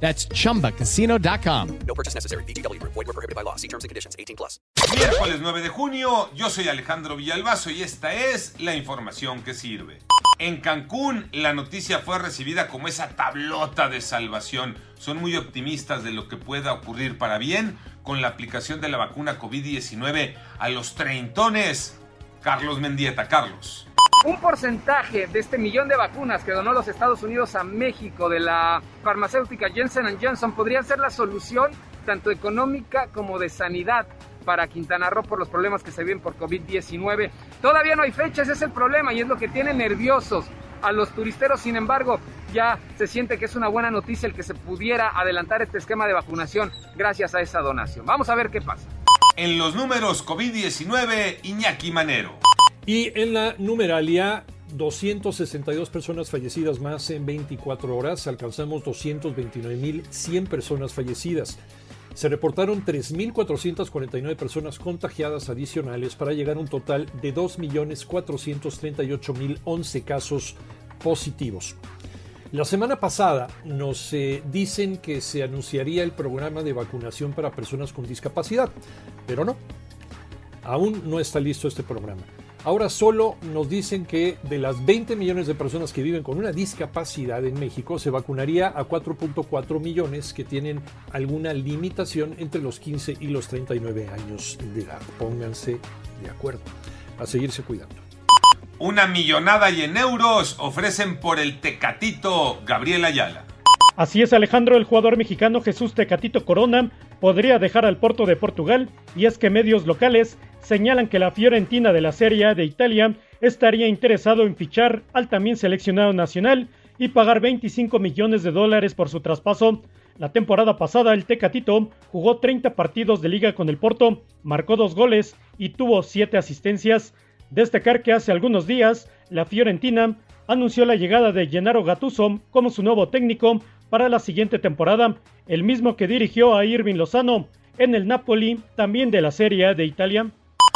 That's chumbacasino.com. No purchase necessary. BGW. Void were prohibited by law. See terms and conditions. 18 plus. Miércoles 9 de junio, yo soy Alejandro Villalbazo y esta es la información que sirve. En Cancún, la noticia fue recibida como esa tablota de salvación. Son muy optimistas de lo que pueda ocurrir para bien con la aplicación de la vacuna COVID-19 a los treintones. Carlos Mendieta, Carlos. Un porcentaje de este millón de vacunas que donó los Estados Unidos a México de la farmacéutica Johnson Johnson podría ser la solución tanto económica como de sanidad para Quintana Roo por los problemas que se viven por COVID-19. Todavía no hay fecha, ese es el problema y es lo que tiene nerviosos a los turisteros. Sin embargo, ya se siente que es una buena noticia el que se pudiera adelantar este esquema de vacunación gracias a esa donación. Vamos a ver qué pasa. En los números COVID-19, Iñaki Manero. Y en la numeralia, 262 personas fallecidas más en 24 horas. Alcanzamos 229.100 personas fallecidas. Se reportaron 3.449 personas contagiadas adicionales para llegar a un total de 2.438.011 casos positivos. La semana pasada nos eh, dicen que se anunciaría el programa de vacunación para personas con discapacidad, pero no. Aún no está listo este programa. Ahora solo nos dicen que de las 20 millones de personas que viven con una discapacidad en México, se vacunaría a 4.4 millones que tienen alguna limitación entre los 15 y los 39 años de edad. Pónganse de acuerdo a seguirse cuidando. Una millonada y en euros ofrecen por el Tecatito Gabriel Ayala. Así es, Alejandro, el jugador mexicano Jesús Tecatito Corona podría dejar al Porto de Portugal y es que medios locales señalan que la Fiorentina de la Serie A de Italia estaría interesado en fichar al también seleccionado nacional y pagar 25 millones de dólares por su traspaso. La temporada pasada el Tecatito jugó 30 partidos de liga con el Porto, marcó dos goles y tuvo 7 asistencias. Destacar que hace algunos días la Fiorentina anunció la llegada de Gennaro Gattuso como su nuevo técnico para la siguiente temporada, el mismo que dirigió a Irving Lozano en el Napoli, también de la Serie A de Italia.